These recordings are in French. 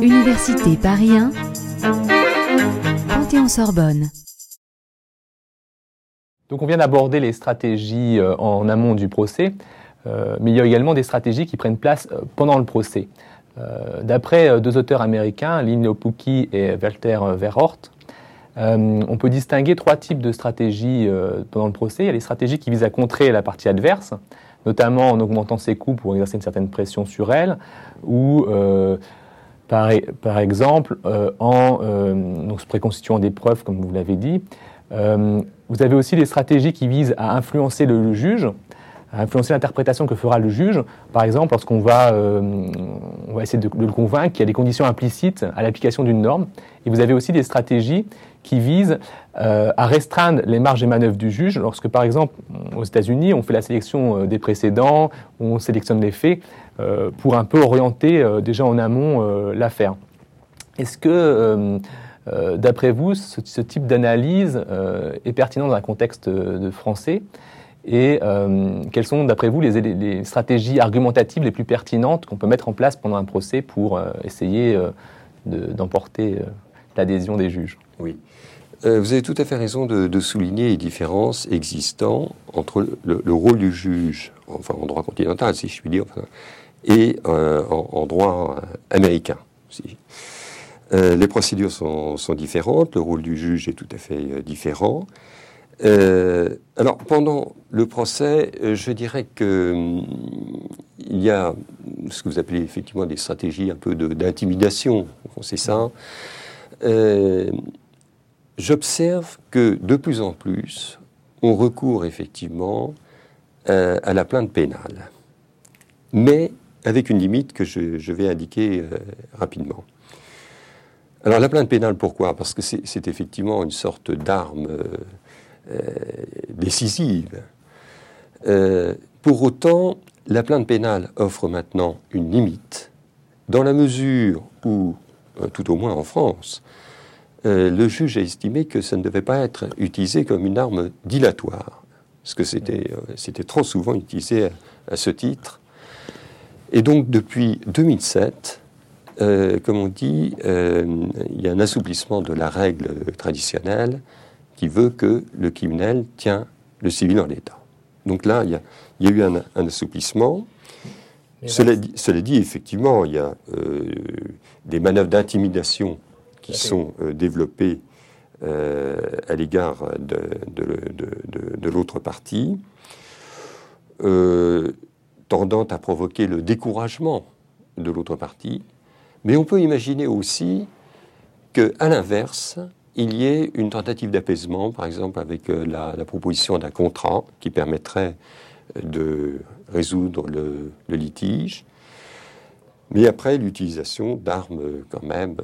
Université Paris 1, Panthéon-Sorbonne. Donc on vient d'aborder les stratégies euh, en amont du procès, euh, mais il y a également des stratégies qui prennent place euh, pendant le procès. D'après deux auteurs américains, Lynn Lopucki et Walter Verhort, on peut distinguer trois types de stratégies pendant le procès. Il y a les stratégies qui visent à contrer la partie adverse, notamment en augmentant ses coûts pour exercer une certaine pression sur elle, ou par, par, exemple en donc, se préconstituant des preuves, comme vous l'avez dit, euh, vous avez aussi des stratégies qui visent à influencer le, juge, à influencer l'interprétation que fera le juge. Par exemple, lorsqu'on va, euh, va essayer de, le convaincre qu'il y a des conditions implicites à l'application d'une norme. Et vous avez aussi des stratégies qui visent euh, à restreindre les marges et manœuvres du juge. Lorsque, par exemple, aux États-Unis, on fait la sélection des précédents, on sélectionne les faits pour un peu orienter déjà en amont l'affaire. Est-ce que euh, d'après vous, ce, type d'analyse euh, est pertinent dans un contexte français? Et euh, quelles sont, d'après vous, les, stratégies argumentatives les plus pertinentes qu'on peut mettre en place pendant un procès pour essayer d'emporter l'adhésion des juges Oui. vous avez tout à fait raison de, souligner les différences existantes entre le, rôle du juge, enfin en droit continental, si je puis dire, et en, en, droit américain. Si. Euh, les procédures sont, différentes, le rôle du juge est tout à fait euh, différent. Euh, alors, pendant le procès, je dirais que hum, il y a ce que vous appelez effectivement des stratégies un peu d'intimidation, c'est ça. J'observe que de plus en plus, on recourt effectivement à la plainte pénale, mais avec une limite que je vais indiquer rapidement. Alors la plainte pénale, pourquoi? Parce que c'est effectivement une sorte d'arme euh, euh, décisive. Euh, pour autant, la plainte pénale offre maintenant une limite, dans la mesure où, tout au moins en France, le juge a estimé que ça ne devait pas être utilisé comme une arme dilatoire, parce que c'était trop souvent utilisé à ce titre. Et donc depuis 2007, euh, comme on dit, euh, il y a un assouplissement de la règle traditionnelle qui veut que le criminel tient le civil en l'état. Donc là, il y a, eu un, assouplissement. Cela dit, effectivement, il y a euh, des manœuvres d'intimidation qui sont développées à l'égard de, de l'autre partie, tendant à provoquer le découragement de l'autre partie, mais on peut imaginer aussi qu'à l'inverse, il y ait une tentative d'apaisement, par exemple avec euh, la, proposition d'un contrat qui permettrait euh, de résoudre le, litige, mais après l'utilisation d'armes euh, quand même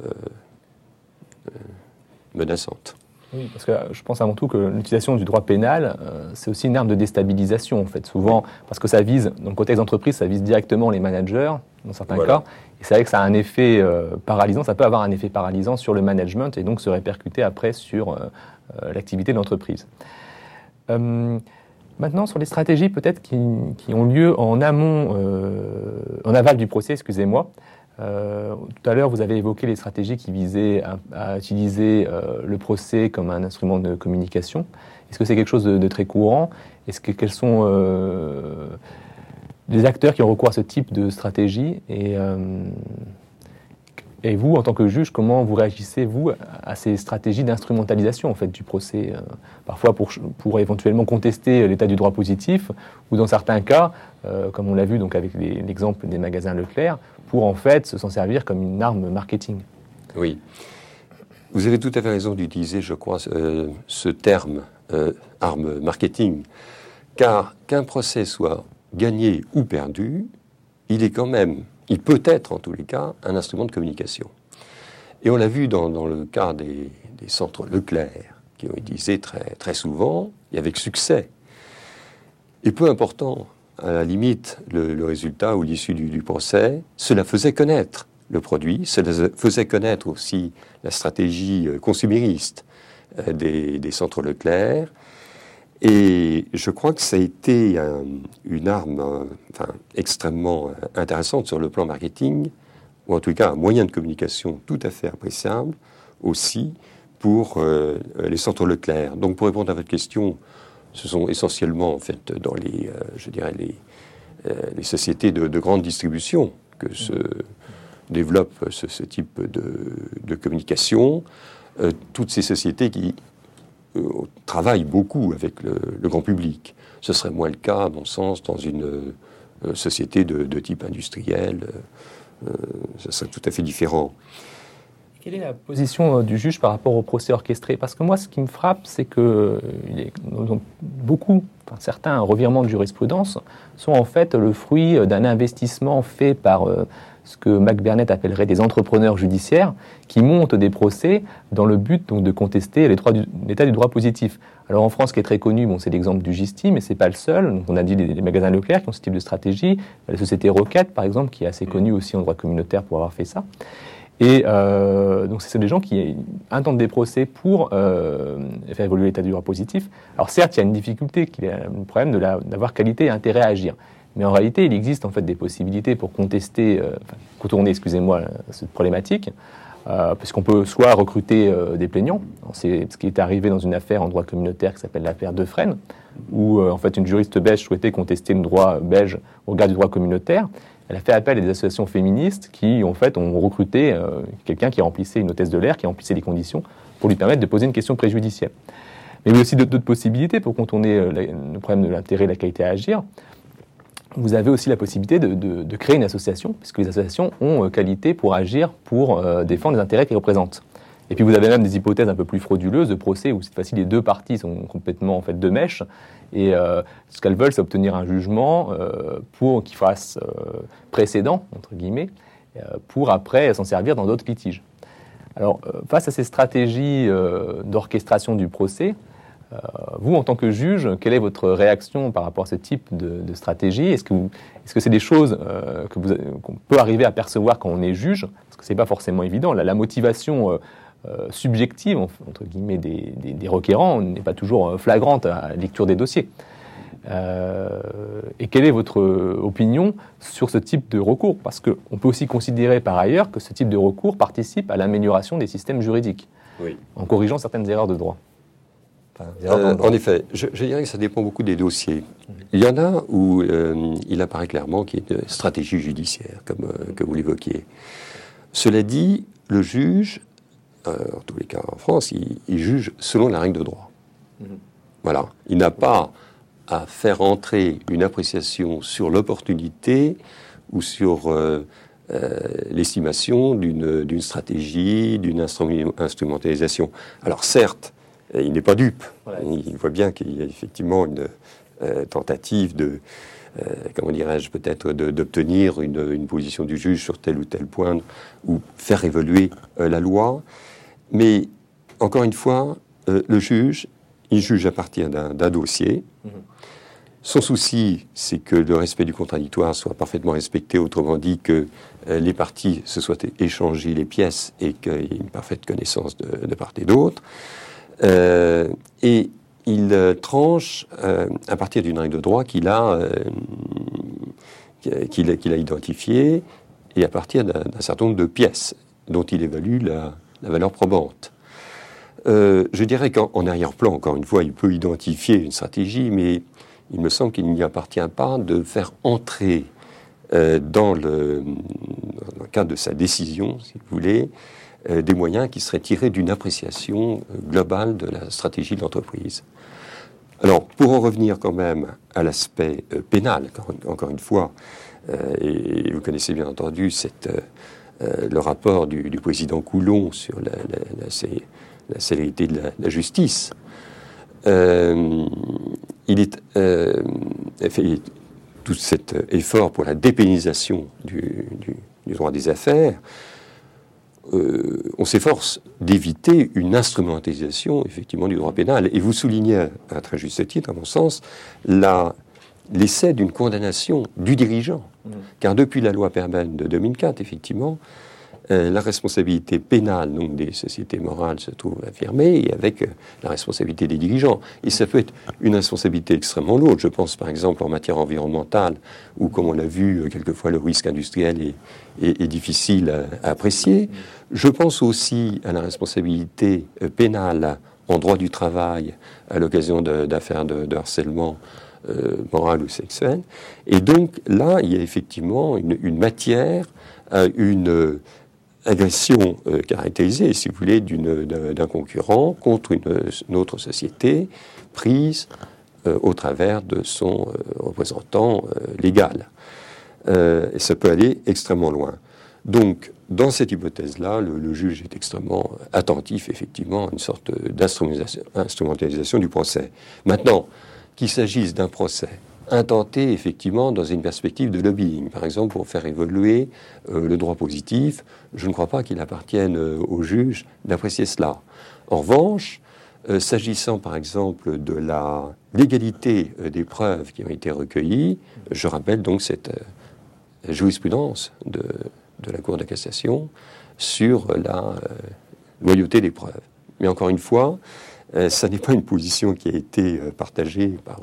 menaçantes. Oui, parce que je pense avant tout que l'utilisation du droit pénal, c'est aussi une arme de déstabilisation, en fait. Souvent, parce que ça vise, dans le contexte d'entreprise, ça vise directement les managers, dans certains cas, et c'est vrai que ça a un effet euh, paralysant, ça peut avoir un effet paralysant sur le management et donc se répercuter après sur euh, euh, l'activité de l'entreprise. Maintenant, sur les stratégies peut-être qui, ont lieu en amont, en aval du procès, excusez-moi. tout à l'heure, vous avez évoqué les stratégies qui visaient à, utiliser le procès comme un instrument de communication. Est-ce que c'est quelque chose de, très courant? Est-ce que quels sont des acteurs qui ont recours à ce type de stratégie? Euh, et vous, en tant que juge, comment vous réagissez, vous, à ces stratégies d'instrumentalisation en fait, du procès euh, Parfois pour, pour éventuellement contester l'état du droit positif, ou dans certains cas, euh, comme on l'a vu donc avec l'exemple des magasins Leclerc, pour en fait s'en servir comme une arme marketing. Oui. Vous avez tout à fait raison d'utiliser, je crois, ce terme arme marketing, car qu'un procès soit gagné ou perdu, il est quand même, il peut être en tous les cas, un instrument de communication. Et on l'a vu dans, le cas des, centres Leclerc, qui ont utilisé très, très souvent, et avec succès. Et peu important, à la limite, le, résultat ou l'issue du, procès, cela faisait connaître le produit, cela faisait connaître aussi la stratégie euh, consumériste euh, des, des centres Leclerc, Et je crois que ça a été une arme enfin, extrêmement intéressante sur le plan marketing, ou en tout cas un moyen de communication tout à fait appréciable aussi pour les centres Leclerc. Donc pour répondre à votre question, ce sont essentiellement en fait dans les, je dirais les, sociétés de, de, grande distribution que se développe ce, type de, communication. Euh, toutes ces sociétés qui euh, travaillent beaucoup avec le, grand public. Ce serait moins le cas, à mon sens, dans une euh, société de, type industriel. ce serait tout à fait différent. Quelle est la position du juge par rapport au procès orchestré? Parce que moi, ce qui me frappe, c'est que beaucoup, enfin, certains revirements de jurisprudence sont en fait le fruit d'un investissement fait par ce que Mac appellerait des entrepreneurs judiciaires qui montent des procès dans le but donc, de contester l'état du, droit positif. Alors en France, ce qui est très connu, bon, c'est l'exemple du Gisti, mais c'est pas le seul. on a dit les, magasins Leclerc qui ont ce type de stratégie, la société Roquette, par exemple, qui est assez connue aussi en droit communautaire pour avoir fait ça. Et euh, donc, c'est des gens qui intentent des procès pour euh, faire évoluer l'état du droit positif. Alors, certes, il y a une difficulté, qui est le problème d'avoir qualité et intérêt à agir. Mais en réalité, il existe en fait des possibilités pour contester, euh, contourner, excusez-moi, cette problématique, euh, puisqu'on peut soit recruter euh, des plaignants. C'est ce qui est arrivé dans une affaire en droit communautaire qui s'appelle l'affaire Defresne, où en fait une juriste belge souhaitait contester le droit belge au regard du droit communautaire. Elle a fait appel à des associations féministes qui, en fait, ont recruté quelqu'un qui remplissait une hôtesse de l'air, qui remplissait les conditions pour lui permettre de poser une question préjudicielle. Mais il y a aussi d'autres possibilités pour contourner le problème de l'intérêt et de la qualité à agir vous avez aussi la possibilité de, créer une association, puisque les associations ont euh, qualité pour agir, pour euh, défendre les intérêts qu'ils représentent. Et puis vous avez même des hypothèses un peu plus frauduleuses de procès où cette fois-ci les deux parties sont complètement en fait de mèche et euh, ce qu'elles veulent c'est obtenir un jugement pour qu'il fasse précédent entre guillemets pour après s'en servir dans d'autres litiges. Alors face à ces stratégies d'orchestration du procès, euh, vous, en tant que juge, quelle est votre réaction par rapport à ce type de, stratégie? Est-ce que c'est -ce des choses euh, qu'on peut arriver à percevoir quand on est juge? Parce que ce n'est pas forcément évident. La, motivation euh, subjective, entre guillemets, des, des, requérants n'est pas toujours flagrante à la lecture des dossiers. et quelle est votre opinion sur ce type de recours? Parce qu'on peut aussi considérer par ailleurs que ce type de recours participe à l'amélioration des systèmes juridiques, en corrigeant certaines erreurs de droit. Euh, en effet, je, dirais que ça dépend beaucoup des dossiers. Il y en a où euh, il apparaît clairement qu'il y a une stratégie judiciaire, comme euh, que vous l'évoquiez. Cela dit, le juge, en tous les cas en France, il, juge selon la règle de droit. Voilà. Il n'a pas à faire entrer une appréciation sur l'opportunité ou sur l'estimation d'une stratégie, d'une instrumentalisation. Alors certes, il n'est pas dupe. Il voit bien qu'il y a effectivement une euh, tentative de, euh, comment dirais-je, peut-être d'obtenir une, position du juge sur tel ou tel point ou faire évoluer euh, la loi. Mais encore une fois, le juge, il juge à partir d'un dossier. Mhm. Son souci, c'est que le respect du contradictoire soit parfaitement respecté, autrement dit que les parties se soient échangées les pièces et qu'il y ait une parfaite connaissance de, de part et d'autre. Euh, et il euh, tranche euh, à partir d'une règle de droit qu'il a, qu'il a, identifiée et à partir d'un certain nombre de pièces dont il évalue la, valeur probante. je dirais qu'en arrière-plan, encore une fois, il peut identifier une stratégie, mais il me semble qu'il n'y appartient pas de faire entrer dans, le, dans, le, cadre de sa décision, si vous voulez, euh, des moyens qui seraient tirés d'une appréciation euh, globale de la stratégie de l'entreprise. Alors, pour en revenir quand même à l'aspect euh, pénal, encore, une fois, et vous connaissez bien entendu cette, le rapport du, président Coulon sur la, célérité de la, justice, il est fait tout cet effort pour la dépénalisation du, droit des affaires euh, on s'efforce d'éviter une instrumentalisation effectivement du droit pénal. Et vous soulignez à très juste titre, à mon sens, l'essai d'une condamnation du dirigeant. Mmh. Car depuis la loi Perben de 2004, effectivement, euh, la responsabilité pénale des sociétés morales se trouve affirmée et avec euh, la responsabilité des dirigeants. Et ça peut être une responsabilité extrêmement lourde. Je pense par exemple en matière environnementale, où comme on l'a vu, euh, quelquefois le risque industriel est, difficile à, apprécier. Je pense aussi à la responsabilité pénale en droit du travail à l'occasion d'affaires de, harcèlement moral ou sexuel. Et donc là, il y a effectivement une, une matière, une agression euh, caractérisée, si vous voulez, d'un concurrent contre une, autre société prise euh, au travers de son euh, représentant légal. et ça peut aller extrêmement loin. Donc, dans cette hypothèse-là, le, juge est extrêmement attentif, effectivement, à une sorte d'instrumentalisation du procès. Maintenant, qu'il s'agisse d'un procès intenté effectivement dans une perspective de lobbying, par exemple pour faire évoluer euh, le droit positif. Je ne crois pas qu'il appartienne euh, au juge d'apprécier cela. En revanche, euh, s'agissant par exemple de la légalité des preuves qui ont été recueillies, je rappelle donc cette jurisprudence de, de, la Cour de cassation sur la loyauté des preuves. Mais encore une fois, ça n'est pas une position qui a été partagée par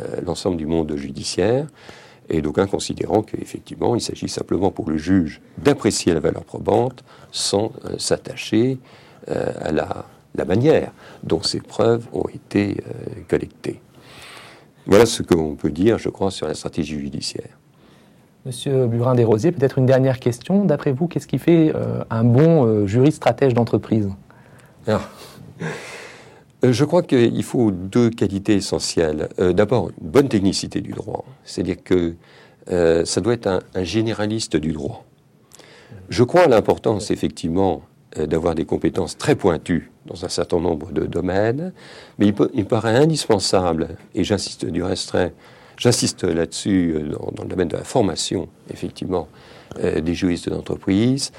euh, l'ensemble du monde judiciaire, et d'aucuns considérant qu'effectivement, il s'agit simplement pour le juge d'apprécier la valeur probante sans euh, s'attacher euh, à la, manière dont ces preuves ont été collectées. Voilà ce qu'on peut dire, je crois, sur la stratégie judiciaire. Monsieur Burin Desrosiers, peut-être une dernière question. D'après vous, qu'est-ce qui fait un bon juriste stratège d'entreprise? Ah. Euh, je crois qu'il faut deux qualités essentielles. Euh, d'abord, une bonne technicité du droit, c'est-à-dire que euh, ça doit être un, généraliste du droit. Je crois à l'importance, effectivement, d'avoir des compétences très pointues dans un certain nombre de domaines, mais il, me paraît indispensable, et j'insiste du reste, j'insiste là-dessus dans, le domaine de la formation, effectivement, des juristes d'entreprise,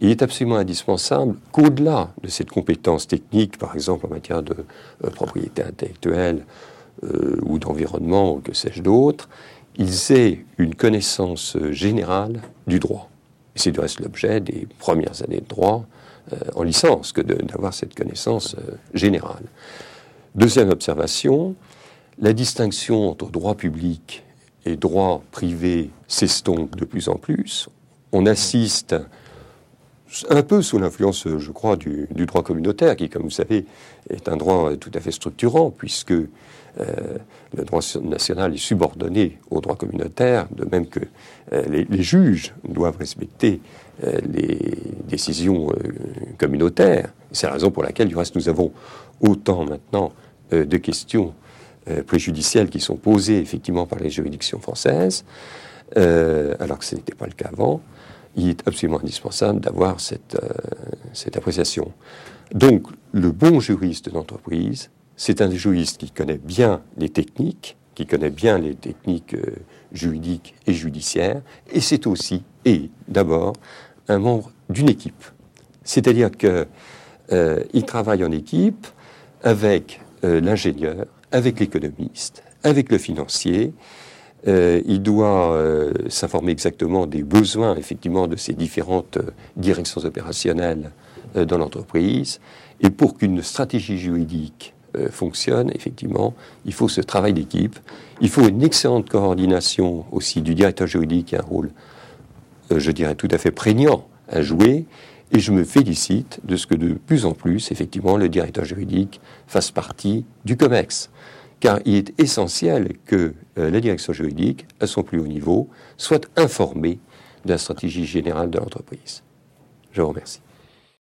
il est absolument indispensable qu'au-delà de cette compétence technique, par exemple en matière de euh, propriété intellectuelle euh, ou d'environnement, ou que sais-je d'autre, ils aient une connaissance générale du droit. C'est du reste l'objet des premières années de droit euh, en licence que d'avoir cette connaissance générale. Deuxième observation, la distinction entre droit public et droit privé s'estompe de plus en plus. On assiste un peu sous l'influence, je crois, du, droit communautaire, qui, comme vous savez, est un droit tout à fait structurant, puisque euh, le droit national est subordonné au droit communautaire, de même que euh, les, juges doivent respecter euh, les décisions communautaires. C'est la raison pour laquelle, du reste, nous avons autant maintenant de questions préjudicielles qui sont posées effectivement par les juridictions françaises, alors que ce n'était pas le cas avant il est absolument indispensable d'avoir cette, euh, cette appréciation. Donc, le bon juriste d'entreprise, c'est un juriste qui connaît bien les techniques, qui connaît bien les techniques euh, juridiques et judiciaires, et c'est aussi, et d'abord, un membre d'une équipe. C'est-à-dire qu'il euh, travaille en équipe avec l'ingénieur, avec l'économiste, avec le financier, euh, il doit euh, s'informer exactement des besoins, effectivement, de ces différentes euh, directions opérationnelles dans l'entreprise. Et pour qu'une stratégie juridique fonctionne, effectivement, il faut ce travail d'équipe. Il faut une excellente coordination aussi du directeur juridique qui a un rôle, je dirais, tout à fait prégnant à jouer. Et je me félicite de ce que de plus en plus, effectivement, le directeur juridique fasse partie du COMEX car il est essentiel que euh, la direction juridique, à son plus haut niveau, soit informée de la stratégie générale de l'entreprise. Je vous remercie.